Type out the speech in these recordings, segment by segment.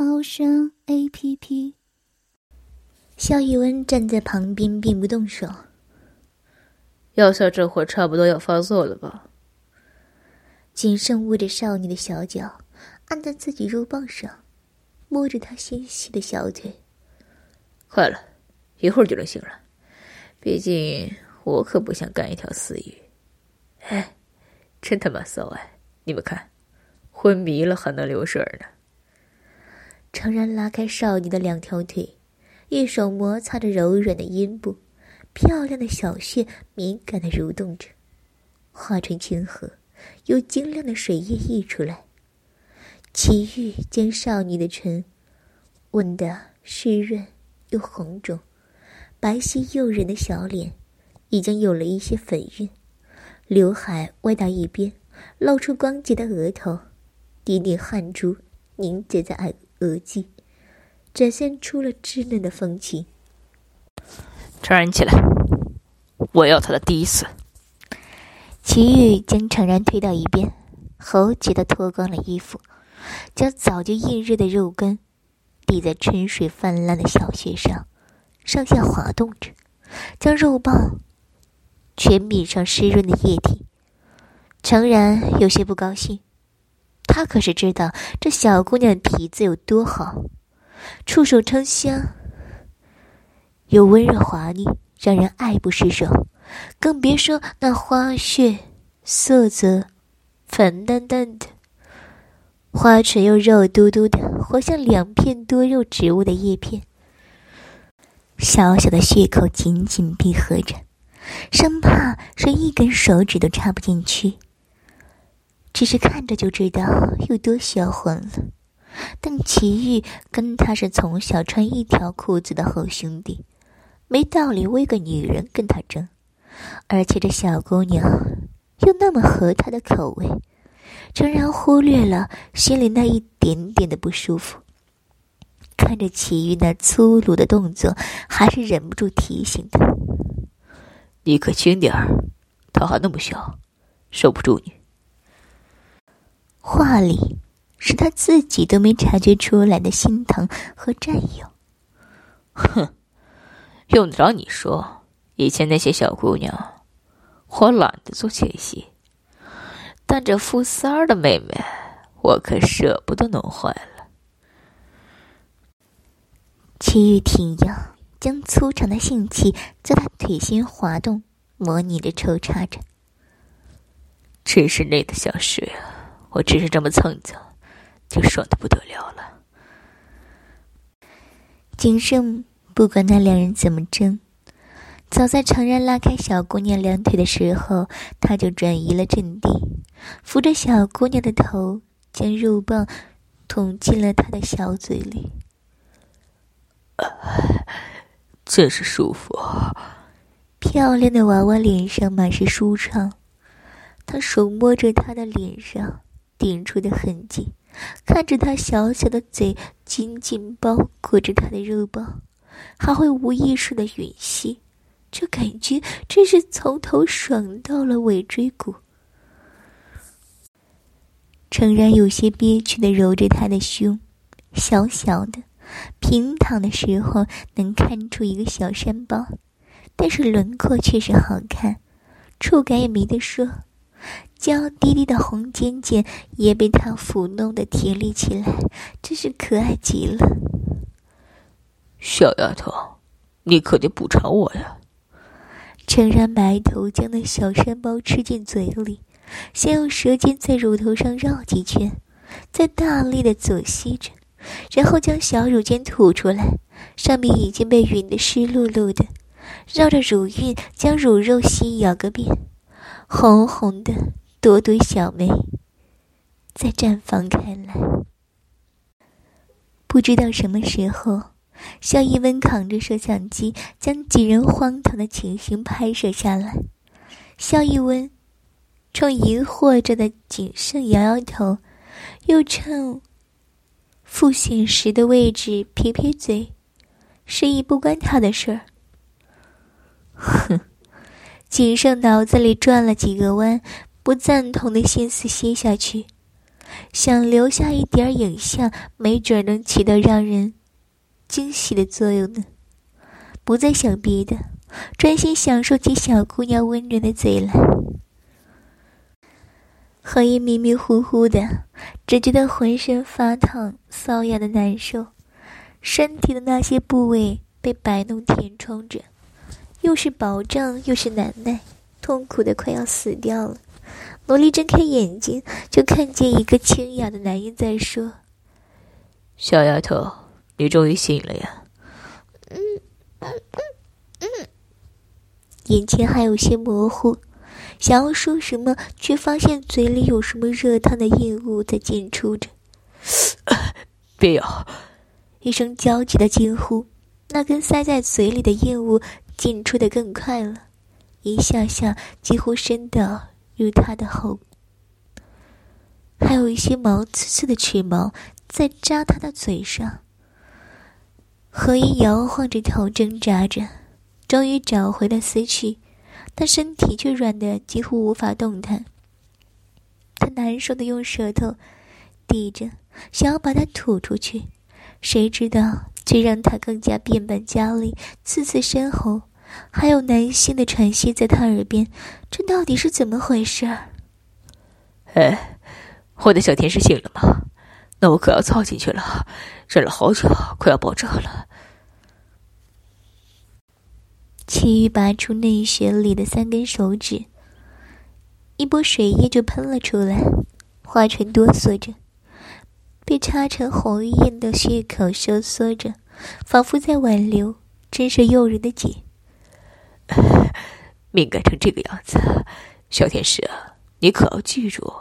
猫声 A P P。肖一文站在旁边，并不动手。药效这会差不多要发作了吧？谨慎握着少女的小脚，按在自己肉棒上，摸着她纤细的小腿。快了，一会儿就能醒了。毕竟我可不想干一条死鱼。哎，真他妈骚哎！你们看，昏迷了还能流水呢。诚然拉开少女的两条腿，一手摩擦着柔软的阴部，漂亮的小穴敏感的蠕动着，化成清河，有晶亮的水液溢出来。齐玉将少女的唇吻得湿润又红肿，白皙诱人的小脸已经有了一些粉晕，刘海歪到一边。露出光洁的额头，滴滴汗珠凝结在额额际，展现出了稚嫩的风情。承然起来，我要他的第一次。齐玉将程然推到一边，猴急的脱光了衣服，将早就硬热的肉根抵在春水泛滥的小穴上，上下滑动着，将肉棒全抿上湿润的液体。诚然有些不高兴，他可是知道这小姑娘的体质有多好，触手称香，又温热滑腻，让人爱不释手。更别说那花穴，色泽粉淡淡的，花唇又肉嘟嘟的，活像两片多肉植物的叶片。小小的穴口紧紧闭合着，生怕是一根手指都插不进去。只是看着就知道有多销魂了，但齐玉跟他是从小穿一条裤子的好兄弟，没道理为个女人跟他争。而且这小姑娘又那么合他的口味，诚然忽略了心里那一点点的不舒服。看着齐玉那粗鲁的动作，还是忍不住提醒他：“你可轻点儿，他还那么小，受不住你。”话里是他自己都没察觉出来的心疼和占有。哼，用得着你说？以前那些小姑娘，我懒得做前戏，但这富三儿的妹妹，我可舍不得弄坏了。齐玉挺腰，将粗长的性器在他腿心滑动，模拟着抽插着。真是累得想睡啊！我只是这么蹭蹭，就爽的不得了了。景胜不管那两人怎么争，早在常然拉开小姑娘两腿的时候，他就转移了阵地，扶着小姑娘的头，将肉棒捅进了她的小嘴里。真是舒服。漂亮的娃娃脸上满是舒畅，他手摸着她的脸上。顶出的痕迹，看着他小小的嘴紧紧包裹着他的肉包，还会无意识的吮吸，这感觉真是从头爽到了尾椎骨。诚然有些憋屈的揉着他的胸，小小的，平躺的时候能看出一个小山包，但是轮廓却是好看，触感也没得说。娇滴滴的红尖尖也被他抚弄的甜立起来，真是可爱极了。小丫头，你可得补偿我呀！诚然埋头将那小山包吃进嘴里，先用舌尖在乳头上绕几圈，再大力的左吸着，然后将小乳尖吐出来，上面已经被吮得湿漉漉的，绕着乳晕将乳肉吸咬个遍，红红的。朵朵小梅在绽放开来。不知道什么时候，肖一文扛着摄像机，将几人荒唐的情形拍摄下来。肖一文冲疑惑着的景胜摇摇头，又趁复醒时的位置撇撇嘴，示意不关他的事儿。哼，景胜脑子里转了几个弯，不赞同的心思歇下去。想留下一点影像，没准能起到让人惊喜的作用呢。不再想别的，专心享受起小姑娘温润的嘴来。何以迷迷糊糊的，只觉得浑身发烫、瘙痒的难受，身体的那些部位被摆弄填充着，又是饱胀又是难耐，痛苦的快要死掉了。萝莉睁开眼睛，就看见一个清雅的男人在说：“小丫头，你终于醒了呀。”嗯嗯嗯嗯，眼前还有些模糊，想要说什么，却发现嘴里有什么热烫的硬物在进出着。别咬！一声焦急的惊呼，那根塞在嘴里的硬物进出的更快了，一下下几乎伸到。如他的后，还有一些毛刺刺的齿毛在扎他的嘴上。何一摇晃着头挣扎着，终于找回了思绪，但身体却软的几乎无法动弹。他难受的用舌头抵着，想要把它吐出去，谁知道却让他更加变本加厉，刺刺身后。还有男性的喘息在他耳边，这到底是怎么回事？哎，我的小天使醒了吗？那我可要操进去了，忍了好久，快要爆炸了。齐豫拔出内穴里的三根手指，一波水液就喷了出来，花唇哆嗦着，被插成红印的血口收缩着，仿佛在挽留，真是诱人的紧。敏感成这个样子，小天使，你可要记住，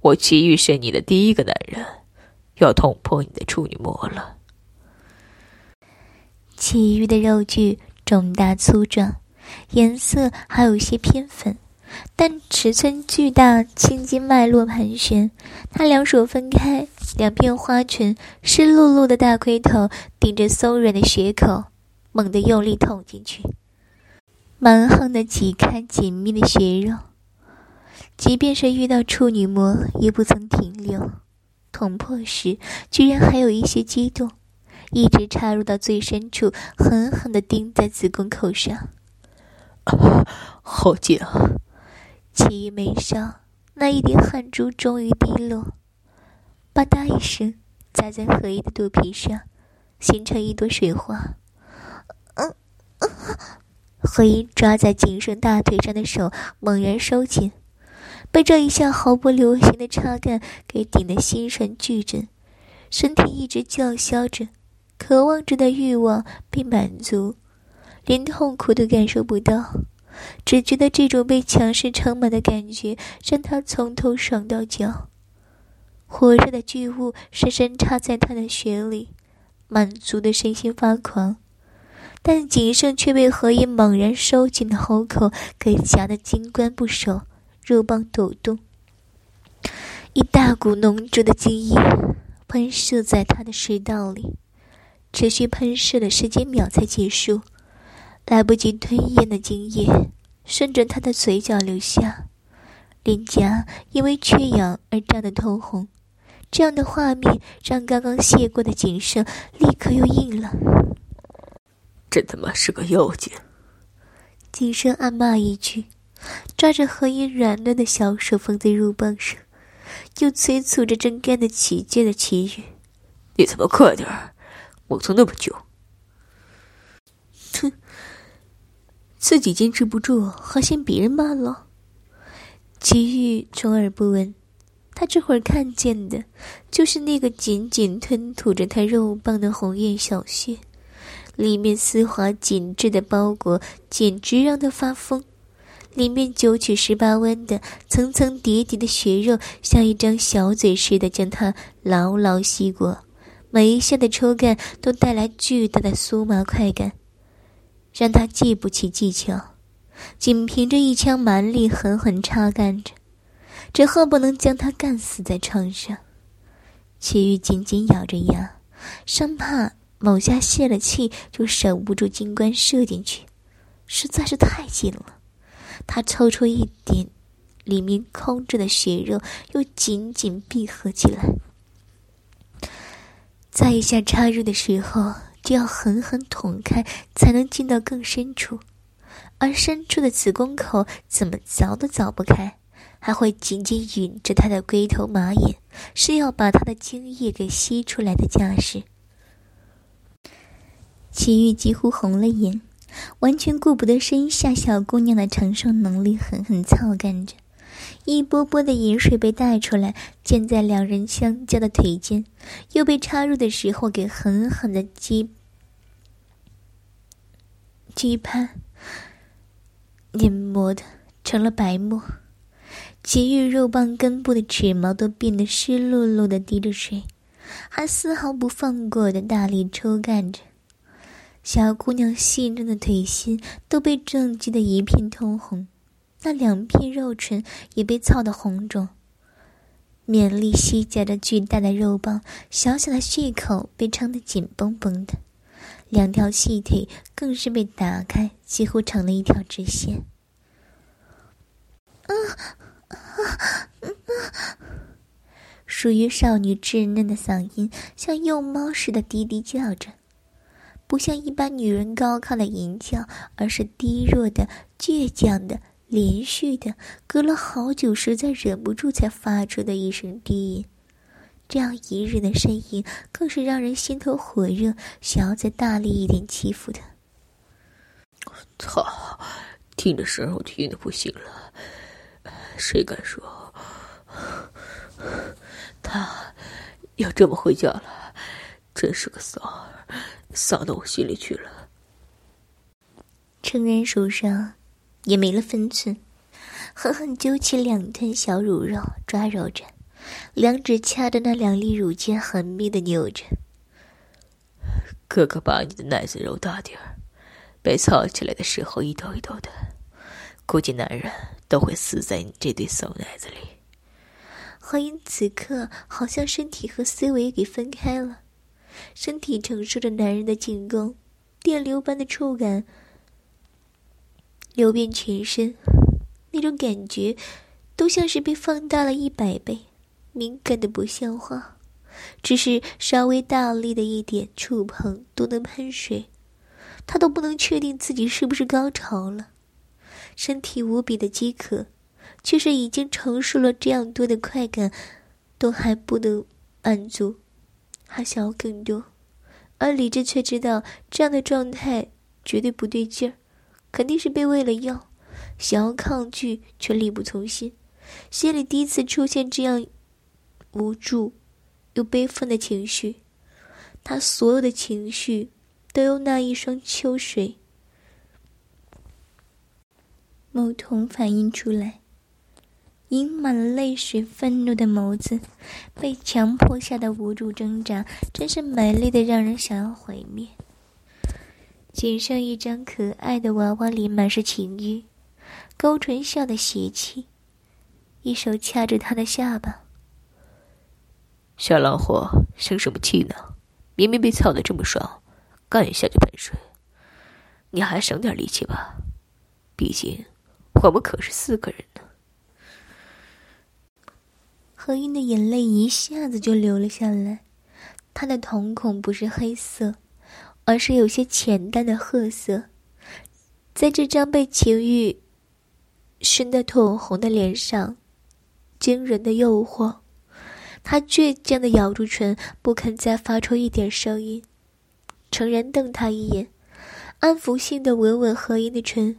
我齐豫是你的第一个男人，要捅破你的处女膜了。齐豫的肉具肿大粗壮，颜色还有些偏粉，但尺寸巨大，青筋脉络盘旋。他两手分开，两片花唇湿漉漉的大龟头顶着松软的血口，猛地用力捅进去。蛮横的挤开紧密的血肉，即便是遇到处女膜，也不曾停留。捅破时，居然还有一些激动，一直插入到最深处，狠狠地钉在子宫口上。啊，好紧啊！其余眉梢那一滴汗珠终于滴落，吧嗒一声，砸在何意的肚皮上，形成一朵水花。嗯嗯。何英抓在景胜大腿上的手猛然收紧，被这一下毫不留情的插干给顶得心神俱震，身体一直叫嚣着，渴望着的欲望被满足，连痛苦都感受不到，只觉得这种被强势撑满的感觉让他从头爽到脚，火热的巨物深深插在他的血里，满足的身心发狂。但景胜却被何以猛然收紧的喉口给夹得金冠不守，肉棒抖动，一大股浓浊的精液喷射在他的食道里，持续喷射了十几秒才结束，来不及吞咽的精液顺着他的嘴角流下，脸颊因为缺氧而涨得通红，这样的画面让刚刚谢过的景胜立刻又硬了。真他妈是个妖精！景生暗骂一句，抓着何音软嫩的小手放在肉棒上，又催促着正干得起劲的齐宇：“你怎么快点儿？磨蹭那么久！”哼，自己坚持不住，还嫌别人慢了。齐豫充耳不闻，他这会儿看见的，就是那个紧紧吞吐着他肉棒的红艳小穴。里面丝滑紧致的包裹简直让他发疯，里面九曲十八弯的层层叠叠的血肉，像一张小嘴似的将他牢牢吸过，每一下的抽干都带来巨大的酥麻快感，让他记不起技巧，仅凭着一腔蛮力狠狠插干着，只恨不能将他干死在床上。齐玉紧紧咬着牙，生怕某下泄了气就守不住金冠射进去，实在是太紧了。他抽出一点，里面空着的血肉又紧紧闭合起来。再一下插入的时候，就要狠狠捅开，才能进到更深处。而深处的子宫口怎么凿都凿不开，还会紧紧吮着他的龟头马眼，是要把他的精液给吸出来的架势。齐玉几乎红了眼，完全顾不得身下小姑娘的承受能力，狠狠操干着。一波波的饮水被带出来，溅在两人相交的腿间，又被插入的时候给狠狠的击击攀，碾磨的成了白沫。其余肉棒根部的齿毛都变得湿漉漉的，滴着水，还丝毫不放过的大力抽干着。小姑娘细嫩的腿心都被震击得一片通红。那两片肉唇也被操得红肿，勉力吸夹着巨大的肉棒，小小的血口被撑得紧绷绷的，两条细腿更是被打开，几乎成了一条直线。啊啊啊！属于少女稚嫩的嗓音像幼猫似的低低叫着，不像一般女人高亢的吟叫，而是低弱的、倔强的。连续的，隔了好久，实在忍不住才发出的一声低吟。这样一日的呻吟，更是让人心头火热，想要再大力一点欺负他。操！听着声，我听的不行了。谁敢说他要这么回家了？真是个骚儿，骚到我心里去了。成人手上。也没了分寸，狠狠揪起两团小乳肉，抓揉着，两指掐的那两粒乳尖，狠密的扭着。哥哥把你的奶子揉大点儿，被操起来的时候一抖一抖的，估计男人都会死在你这对骚奶子里。何英此刻好像身体和思维给分开了，身体承受着男人的进攻，电流般的触感。流遍全身，那种感觉都像是被放大了一百倍，敏感的不像话。只是稍微大力的一点触碰都能喷水，他都不能确定自己是不是高潮了。身体无比的饥渴，却是已经承受了这样多的快感，都还不能满足，还想要更多。而理智却知道这样的状态绝对不对劲儿。肯定是被喂了药，想要抗拒却力不从心，心里第一次出现这样无助又悲愤的情绪。他所有的情绪都由那一双秋水眸瞳反映出来，盈满了泪水，愤怒的眸子被强迫下的无助挣扎，真是美丽的让人想要毁灭。仅剩一张可爱的娃娃脸，满是情欲，勾唇笑的邪气，一手掐着他的下巴。小狼货，生什么气呢？明明被操的这么爽，干一下就喷水，你还省点力气吧。毕竟我们可是四个人。何英的眼泪一下子就流了下来，她的瞳孔不是黑色。而是有些浅淡的褐色，在这张被情欲熏得通红的脸上，惊人的诱惑。他倔强的咬住唇，不肯再发出一点声音。诚然瞪他一眼，安抚性的吻吻何音的唇。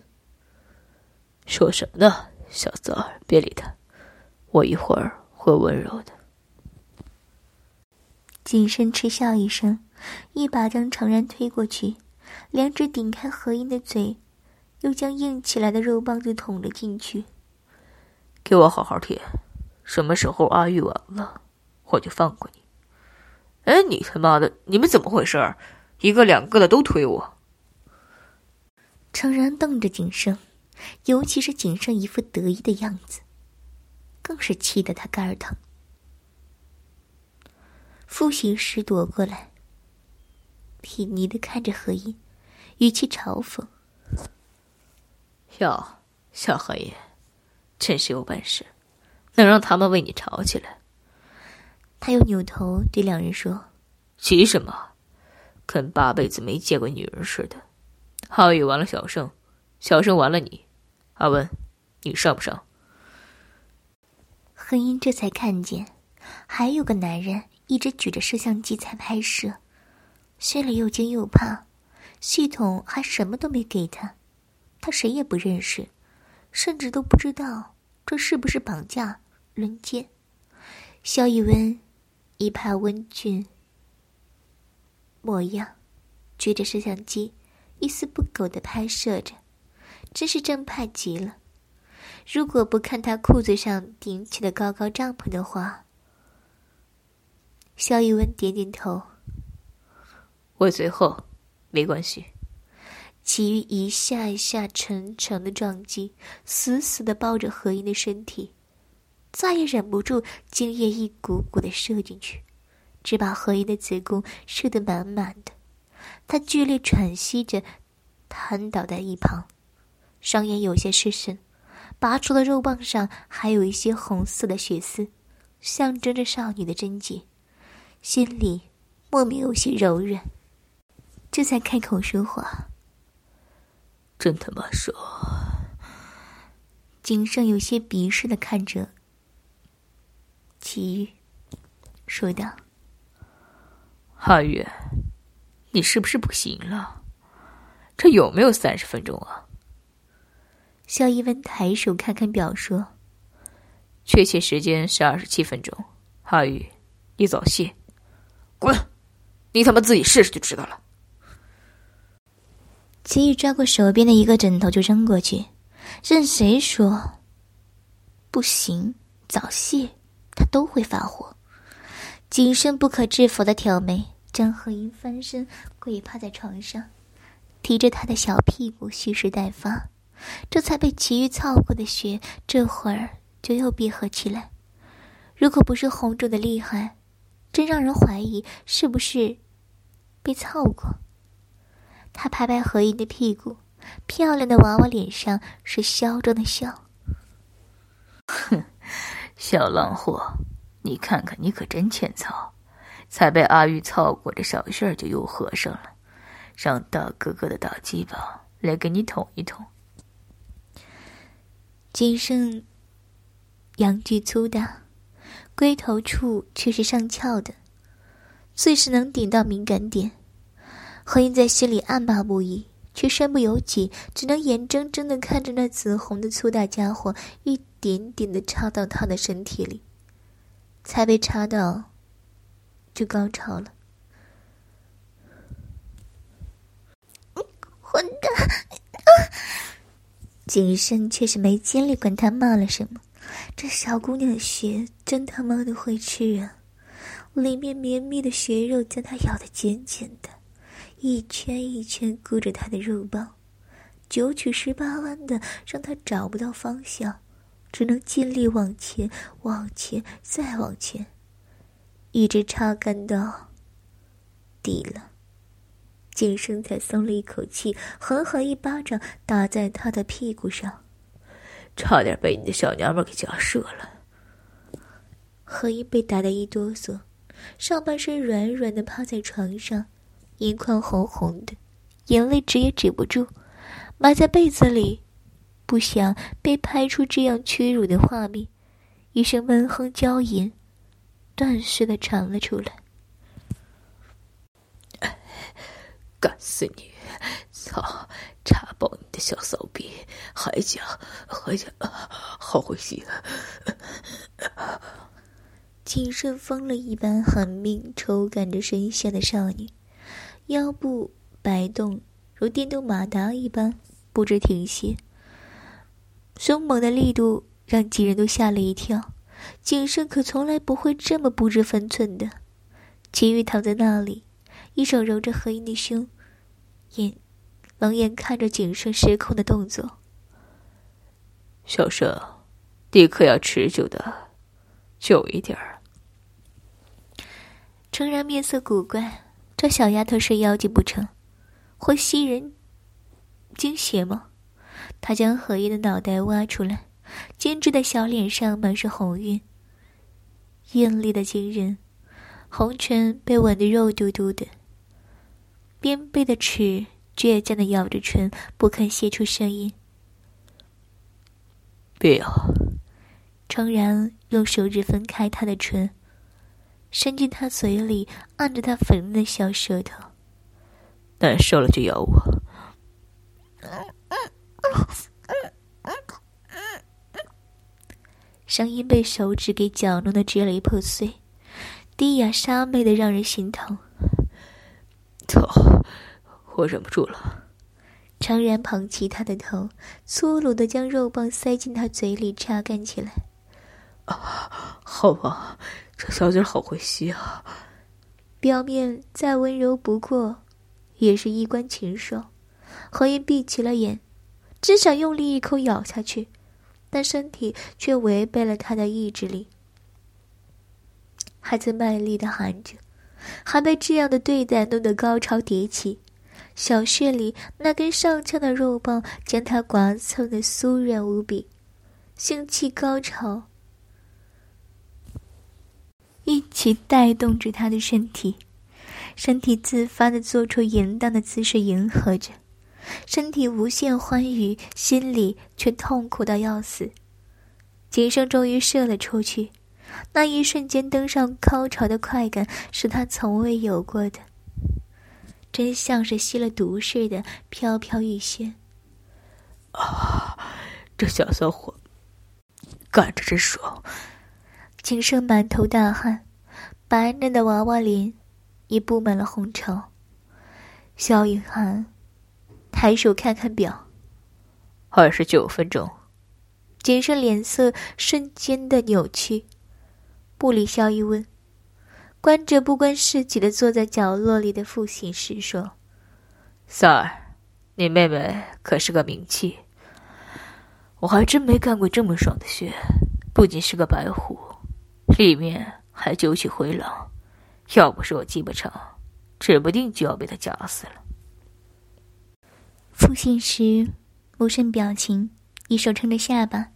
说什么呢，小三？别理他，我一会儿会温柔的。景深嗤笑一声。一把将程然推过去，两指顶开何音的嘴，又将硬起来的肉棒子捅了进去。给我好好舔，什么时候阿玉完了，我就放过你。哎，你他妈的，你们怎么回事？一个两个的都推我。程然瞪着景生，尤其是景胜一副得意的样子，更是气得他肝儿疼。复习师躲过来，睥睨的看着何音，语气嘲讽：“哟，小何音，真是有本事，能让他们为你吵起来。”他又扭头对两人说：“急什么？跟八辈子没见过女人似的。浩宇完了小胜，小胜完了你，阿文，你上不上？”何音这才看见，还有个男人一直举着摄像机在拍摄，心里又惊又怕。系统还什么都没给他，他谁也不认识，甚至都不知道这是不是绑架、轮奸。肖一文。一派温俊模样，举着摄像机，一丝不苟的拍摄着，真是正派极了。如果不看他裤子上顶起的高高帐篷的话，肖一文点点头。我随后没关系。其余一下一下沉沉的撞击，死死的抱着何英的身体。再也忍不住，精液一股股的射进去，只把何音的子宫射得满满的。他剧烈喘息着，瘫倒在一旁，双眼有些失神。拔出的肉棒上还有一些红色的血丝，象征着少女的贞洁。心里莫名有些柔软，这才开口说话：“真他妈爽！”景胜有些鄙视的看着。齐豫说道：“阿月，你是不是不行了？这有没有三十分钟啊？”肖一文抬手看看表，说：“确切时间是二十七分钟。”阿宇，你早泄，滚！你他妈自己试试就知道了。齐宇抓过手边的一个枕头就扔过去，任谁说不行，早泄。他都会发火。谨慎不可制服的挑眉，张鹤英翻身跪趴在床上，提着他的小屁股蓄势待发。这才被其余操过的血，这会儿就又闭合起来。如果不是红肿的厉害，真让人怀疑是不是被操过。他拍拍何英的屁股，漂亮的娃娃脸上是嚣张的笑。哼。小浪货，你看看，你可真欠操！才被阿玉操过，这小信儿就又合上了。让大哥哥的大鸡巴来给你捅一捅。今生阳具粗大，龟头处却是上翘的，最是能顶到敏感点。何英在心里暗骂不已。却身不由己，只能眼睁睁的看着那紫红的粗大家伙一点点的插到他的身体里，才被插到，就高潮了。混蛋！啊景深却是没精力管他骂了什么，这小姑娘的血真他妈的会吃啊！里面绵密的血肉将他咬得紧紧的。一圈一圈箍着他的肉包，九曲十八弯的，让他找不到方向，只能尽力往前，往前，再往前，一直插干到底了。景生才松了一口气，狠狠一巴掌打在他的屁股上，差点被你的小娘们给夹射了。何一被打得一哆嗦，上半身软软的趴在床上。眼眶红红的，眼泪止也止不住，埋在被子里，不想被拍出这样屈辱的画面。一声闷哼娇吟，断续的传了出来：“干死你！操，插爆你的小骚逼！还讲还讲，好会戏！”景胜疯了一般狠命抽赶着身下的少女。腰部摆动，如电动马达一般，不知停歇。凶猛的力度让几人都吓了一跳。景深可从来不会这么不知分寸的。秦玉躺在那里，一手揉着何英的胸，眼冷眼看着景胜失控的动作。小生，你可要持久的，久一点儿。诚然面色古怪，这小丫头是妖精不成？会吸人精血吗？他将何叶的脑袋挖出来，精致的小脸上满是红晕，艳丽的惊人，红唇被吻得肉嘟嘟的，边背的齿倔强的咬着唇，不肯泄出声音。不要！诚然用手指分开他的唇，伸进他嘴里，按着他粉嫩的小舌头。难受了就咬我。声音被手指给搅弄的支离破碎，低哑沙媚的让人心疼。头，我忍不住了。常然捧起他的头，粗鲁的将肉棒塞进他嘴里榨干起来。啊，好吧，这小嘴好会吸啊！表面再温柔不过，也是衣冠禽兽。何言闭起了眼，只想用力一口咬下去，但身体却违背了他的意志力，还在卖力的喊着，还被这样的对待弄得高潮迭起。小穴里那根上翘的肉棒将他刮蹭的酥软无比，性气高潮一起带动着他的身体，身体自发的做出淫荡的姿势迎合着，身体无限欢愉，心里却痛苦到要死。景生终于射了出去，那一瞬间登上高潮的快感是他从未有过的。真像是吸了毒似的，飘飘欲仙。啊，这小骚货干着真爽！景胜满头大汗，白嫩的娃娃脸也布满了红潮。萧雨涵抬手看看表，二十九分钟。景胜脸色瞬间的扭曲，不理萧逸问。关着不关事己的坐在角落里的父亲时说：“三儿，你妹妹可是个名器，我还真没干过这么爽的穴。不仅是个白虎，里面还九曲回廊，要不是我鸡巴长，指不定就要被他夹死了。”父亲时无甚表情，一手撑着下巴，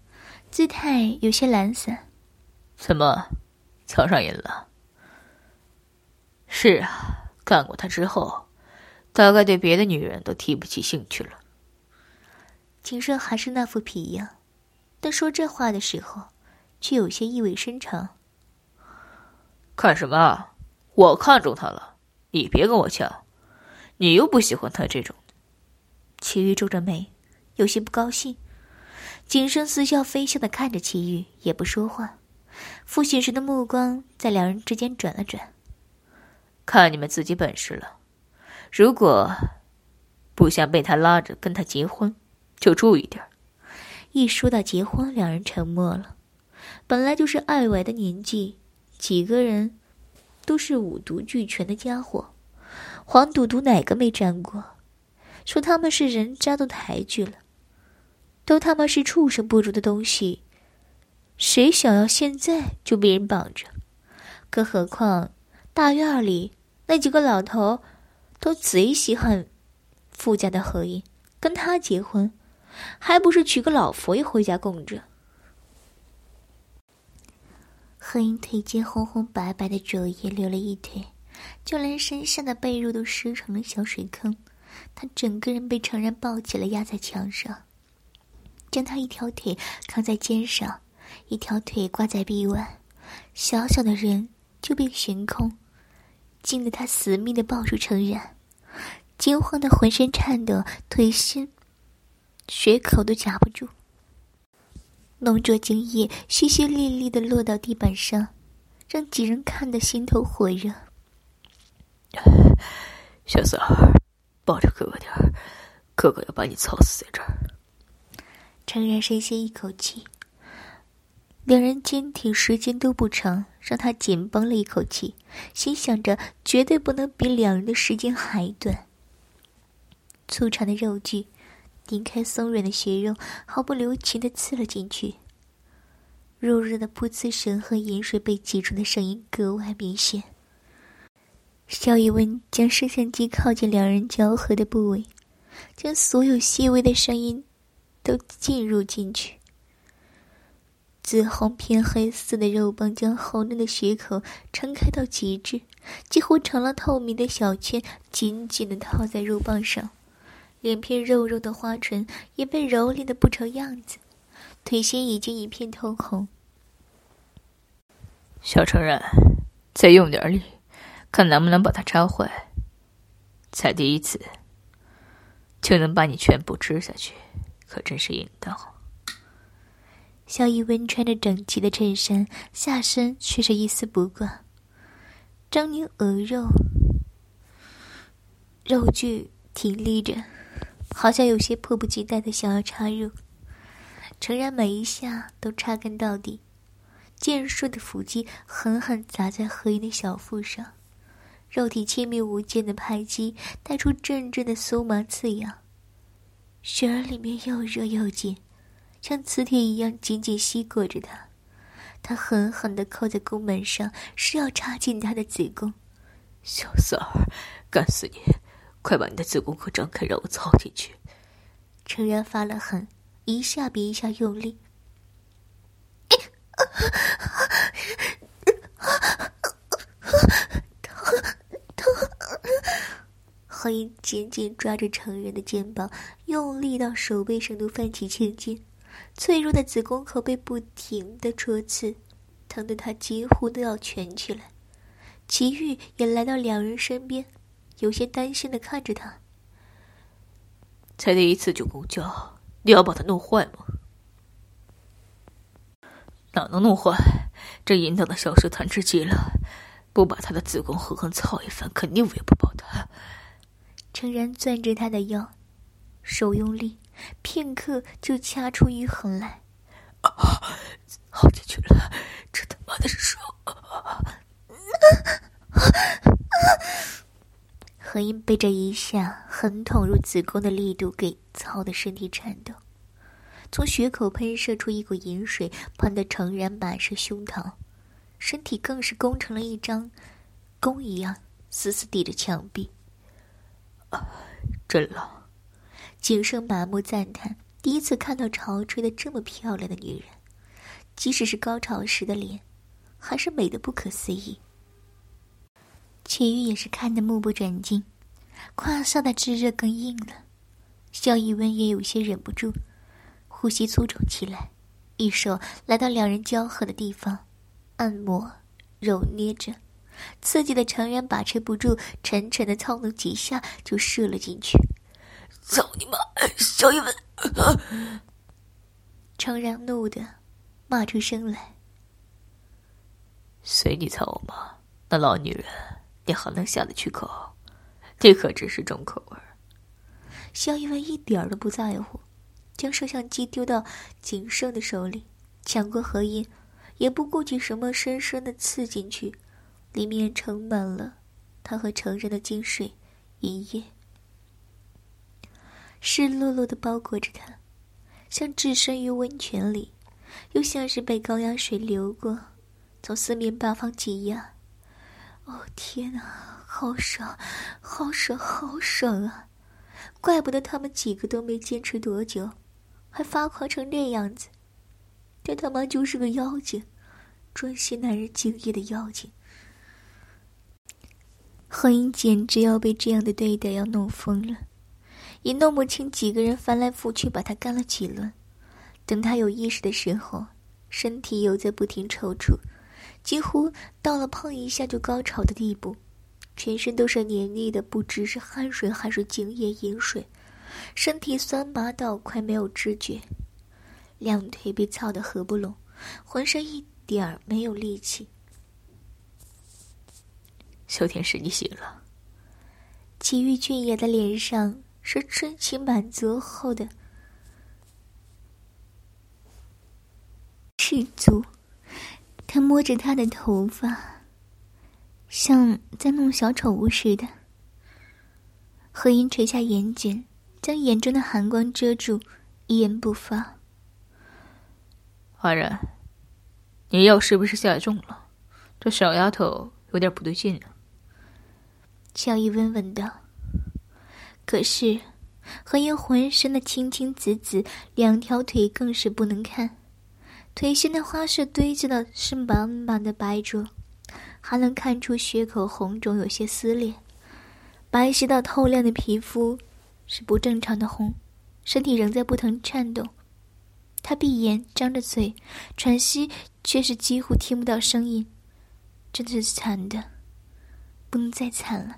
姿态有些懒散。怎么，瞧上瘾了？是啊，干过他之后，大概对别的女人都提不起兴趣了。景深还是那副皮样，但说这话的时候，却有些意味深长。看什么？我看中他了，你别跟我抢，你又不喜欢他这种。齐玉皱着眉，有些不高兴。景生似笑非笑的看着齐玉，也不说话。傅雪时的目光在两人之间转了转。看你们自己本事了。如果不想被他拉着跟他结婚，就注意点一说到结婚，两人沉默了。本来就是爱玩的年纪，几个人都是五毒俱全的家伙，黄赌毒哪个没沾过？说他们是人渣都抬举了，都他妈是畜生不如的东西，谁想要现在就被人绑着？更何况大院里。那几个老头，都贼稀罕富家的何英，跟他结婚，还不是娶个老佛爷回家供着？何英腿间红红白白的肘叶流了一腿，就连身上的被褥都湿成了小水坑。他整个人被程然抱起来压在墙上，将他一条腿扛在肩上，一条腿挂在臂弯，小小的人就被悬空。惊得他死命的抱住程然，惊慌的浑身颤抖，腿心血口都夹不住，浓浊精液淅淅沥沥的落到地板上，让几人看得心头火热。小三儿，抱着哥哥点儿，哥哥要把你操死在这儿。程然深吸一口气，两人坚挺时间都不长，让他紧绷了一口气，心想着绝对不能比两人的时间还短。粗长的肉锯，拧开松软的血肉，毫不留情的刺了进去。肉肉的噗呲声和饮水被挤出的声音格外明显。肖一温将摄像机靠近两人交合的部位，将所有细微的声音都进入进去。紫红偏黑色的肉棒将红嫩的血口撑开到极致，几乎成了透明的小圈，紧紧的套在肉棒上。两片肉肉的花唇也被蹂躏的不成样子，腿心已经一片通红。小成人，再用点力，看能不能把它插坏。才第一次，就能把你全部吃下去，可真是硬道。肖一温穿着整齐的衬衫，下身却是一丝不挂，狰狞鹅肉，肉具挺立着。好像有些迫不及待的想要插入，诚然每一下都插根到底，健硕的腹肌狠狠砸在何英的小腹上，肉体亲密无间的拍击带出阵阵的酥麻刺痒，雪儿里面又热又紧，像磁铁一样紧紧吸裹着他。他狠狠地扣在宫门上，是要插进他的子宫。小三儿，干死你！快把你的子宫壳张开，让我操进去！程然发了狠，一下比一下用力。疼疼！何英紧紧抓着程然的肩膀，用力到手背上都泛起青筋，脆弱的子宫口被不停的戳刺，疼得他几乎都要蜷起来。齐玉也来到两人身边。有些担心的看着他，才第一次就公交，你要把它弄坏吗？哪能弄坏？这淫荡的小蛇贪吃极了，不把他的子宫狠狠操一番，肯定喂不饱他。诚然攥着他的腰，手用力，片刻就掐出淤痕来。啊，好进去了，这他妈的是手！何英被这一下狠捅入子宫的力度给操的身体颤抖，从血口喷射出一股饮水，喷得诚然满是胸膛，身体更是弓成了一张弓一样，死死抵着墙壁。啊，真浪！景胜麻木赞叹，第一次看到潮吹的这么漂亮的女人，即使是高潮时的脸，还是美的不可思议。齐玉也是看得目不转睛，胯下的炙热更硬了。萧逸温也有些忍不住，呼吸粗重起来，一手来到两人交合的地方，按摩、揉捏着，刺激的程然把持不住，沉沉的操弄几下就射了进去。操你妈！萧逸温！程然怒的骂出声来：“随你操我妈，那老女人！”你还能下得去口？你可真是重口味。肖一文一点儿都不在乎，将摄像机丢到景胜的手里，抢过合音，也不顾及什么，深深的刺进去，里面盛满了他和成人的精水、银液，湿漉漉的包裹着他，像置身于温泉里，又像是被高压水流过，从四面八方挤压。哦天哪，好爽，好爽，好爽啊！怪不得他们几个都没坚持多久，还发狂成那样子。这他妈就是个妖精，专吸男人精液的妖精。何英简直要被这样的对待要弄疯了，也弄不清几个人翻来覆去把他干了几轮。等他有意识的时候，身体又在不停抽搐。几乎到了碰一下就高潮的地步，全身都是黏腻的，不知是汗水还是精液饮水，身体酸麻到快没有知觉，两腿被操得合不拢，浑身一点儿没有力气。小天使，你醒了。齐玉俊也的脸上是春情满足后的赤足。他摸着她的头发，像在弄小宠物似的。何音垂下眼睑，将眼中的寒光遮住，一言不发。华然，你药是不是下重了？这小丫头有点不对劲啊。乔伊温文道。可是，何音浑身的青青紫紫，两条腿更是不能看，腿心的花式堆积的是满满的白灼，还能看出血口红肿，有些撕裂。白皙到透亮的皮肤是不正常的红，身体仍在不停颤动。他闭眼，张着嘴，喘息，却是几乎听不到声音。真的是惨的，不能再惨了。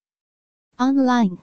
online。